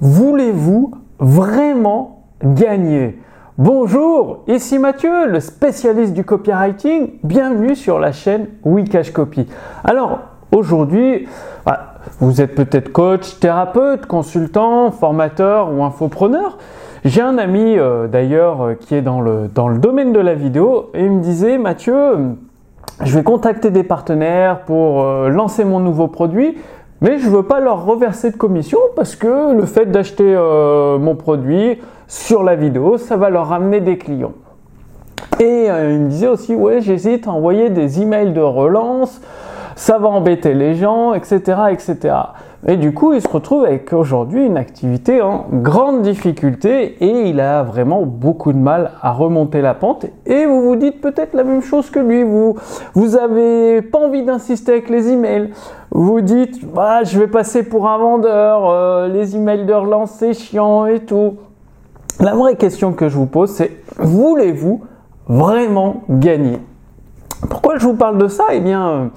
Voulez-vous vraiment gagner? Bonjour, ici Mathieu, le spécialiste du copywriting. Bienvenue sur la chaîne Wikash Copy. Alors, aujourd'hui, bah, vous êtes peut-être coach, thérapeute, consultant, formateur ou infopreneur. J'ai un ami euh, d'ailleurs euh, qui est dans le, domaine de la vidéo et il me disait Mathieu, je vais contacter des partenaires pour euh, lancer mon nouveau produit, mais je ne veux pas leur reverser de commission parce que le fait d'acheter euh, mon produit sur la vidéo, ça va leur ramener des clients. Et euh, il me disait aussi, ouais, j'hésite à envoyer des emails de relance, ça va embêter les gens, etc., etc. Et du coup, il se retrouve avec aujourd'hui une activité en grande difficulté et il a vraiment beaucoup de mal à remonter la pente. Et vous vous dites peut-être la même chose que lui. Vous, vous avez pas envie d'insister avec les emails. Vous dites, bah, je vais passer pour un vendeur, euh, les emails de relance c'est chiant et tout. La vraie question que je vous pose, c'est voulez-vous vraiment gagner? Pourquoi je vous parle de ça? Eh bien,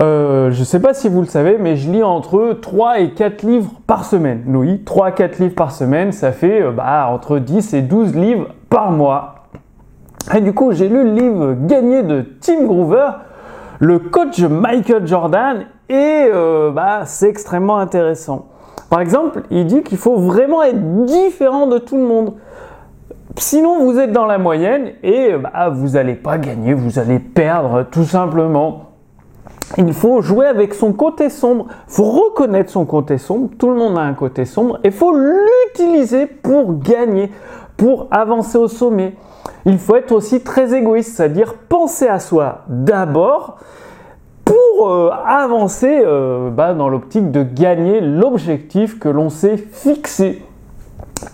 euh, je ne sais pas si vous le savez, mais je lis entre 3 et 4 livres par semaine. Oui, 3 à 4 livres par semaine, ça fait euh, bah, entre 10 et 12 livres par mois. Et du coup, j'ai lu le livre Gagné de Tim Groover, le coach Michael Jordan, et euh, bah, c'est extrêmement intéressant. Par exemple, il dit qu'il faut vraiment être différent de tout le monde. Sinon, vous êtes dans la moyenne et bah, vous n'allez pas gagner, vous allez perdre tout simplement il faut jouer avec son côté sombre. Il faut reconnaître son côté sombre. Tout le monde a un côté sombre. Et il faut l'utiliser pour gagner, pour avancer au sommet. Il faut être aussi très égoïste, c'est-à-dire penser à soi d'abord pour euh, avancer euh, bah, dans l'optique de gagner l'objectif que l'on s'est fixé.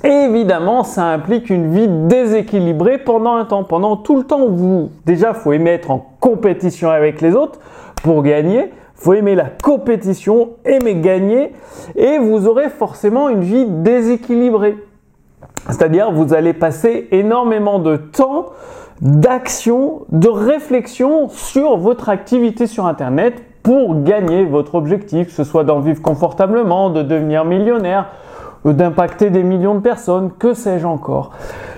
évidemment, ça implique une vie déséquilibrée pendant un temps. Pendant tout le temps où vous, déjà, faut aimer être en compétition avec les autres pour gagner. Faut aimer la compétition, aimer gagner, et vous aurez forcément une vie déséquilibrée. C'est-à-dire, vous allez passer énormément de temps d'action, de réflexion sur votre activité sur Internet pour gagner votre objectif, que ce soit d'en vivre confortablement, de devenir millionnaire, d'impacter des millions de personnes, que sais-je encore.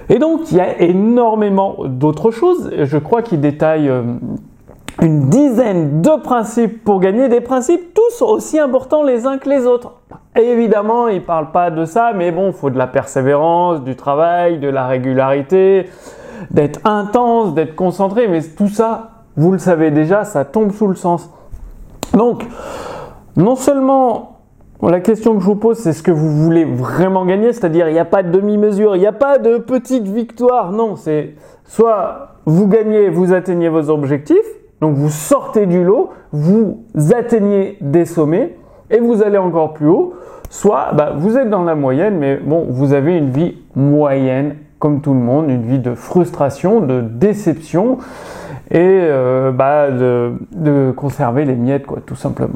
Et donc, il y a énormément d'autres choses. Je crois qu'il détaille euh, une dizaine de principes pour gagner, des principes tous aussi importants les uns que les autres. évidemment, il ne parle pas de ça, mais bon, il faut de la persévérance, du travail, de la régularité, d'être intense, d'être concentré, mais tout ça, vous le savez déjà, ça tombe sous le sens. Donc, non seulement la question que je vous pose, c'est ce que vous voulez vraiment gagner, c'est-à-dire il n'y a pas de demi-mesure, il n'y a pas de petite victoire, non, c'est soit vous gagnez, vous atteignez vos objectifs, donc vous sortez du lot, vous atteignez des sommets et vous allez encore plus haut. Soit bah, vous êtes dans la moyenne, mais bon, vous avez une vie moyenne comme tout le monde, une vie de frustration, de déception et euh, bah, de, conserver les miettes, quoi, tout simplement.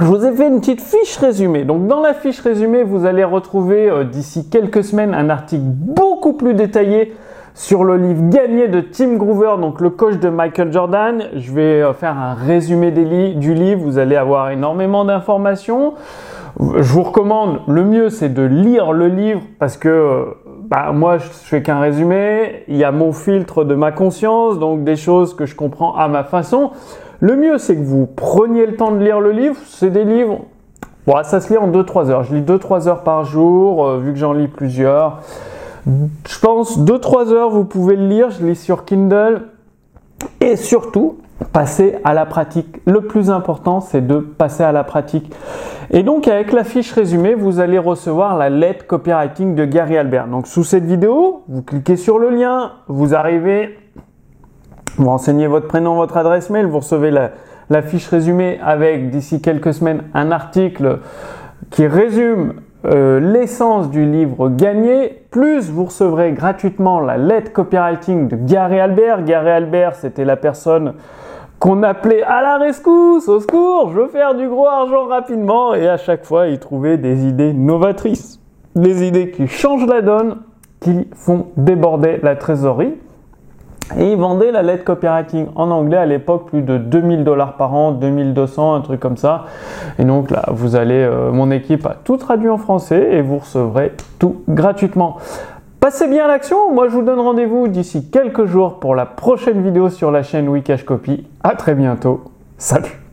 Je vous ai fait une petite fiche résumée. Donc dans la fiche résumée, vous allez retrouver euh, d'ici quelques semaines un article beaucoup plus détaillé sur le livre gagné de Tim Groover, donc le coach de Michael Jordan. Je vais euh, faire un résumé du livre, vous allez avoir énormément d'informations. Je vous recommande, le mieux c'est de lire le livre parce que bah, moi je fais qu'un résumé, il y a mon filtre de ma conscience, donc des choses que je comprends à ma façon. Le mieux c'est que vous preniez le temps de lire le livre, c'est des livres, bon, ça se lit en 2-3 heures, je lis 2-3 heures par jour, euh, vu que j'en lis plusieurs. Je pense 2-3 heures, vous pouvez le lire. Je lis sur Kindle. Et surtout, passer à la pratique. Le plus important, c'est de passer à la pratique. Et donc, avec la fiche résumée, vous allez recevoir la lettre copywriting de Gary Albert. Donc, sous cette vidéo, vous cliquez sur le lien, vous arrivez, vous renseignez votre prénom, votre adresse mail, vous recevez la, la fiche résumée avec, d'ici quelques semaines, un article qui résume euh, l'essence du livre gagné, plus vous recevrez gratuitement la lettre copywriting de Gary Albert. Gary Albert, c'était la personne qu'on appelait à la rescousse, au secours, je veux faire du gros argent rapidement, et à chaque fois, il trouvait des idées novatrices, des idées qui changent la donne, qui font déborder la trésorerie. Et ils vendaient la lettre copywriting en anglais à l'époque plus de 2000 dollars par an, 2200, un truc comme ça. Et donc là, vous allez, euh, mon équipe a tout traduit en français et vous recevrez tout gratuitement. Passez bien à l'action. Moi, je vous donne rendez-vous d'ici quelques jours pour la prochaine vidéo sur la chaîne Wikash Copy. À très bientôt. Salut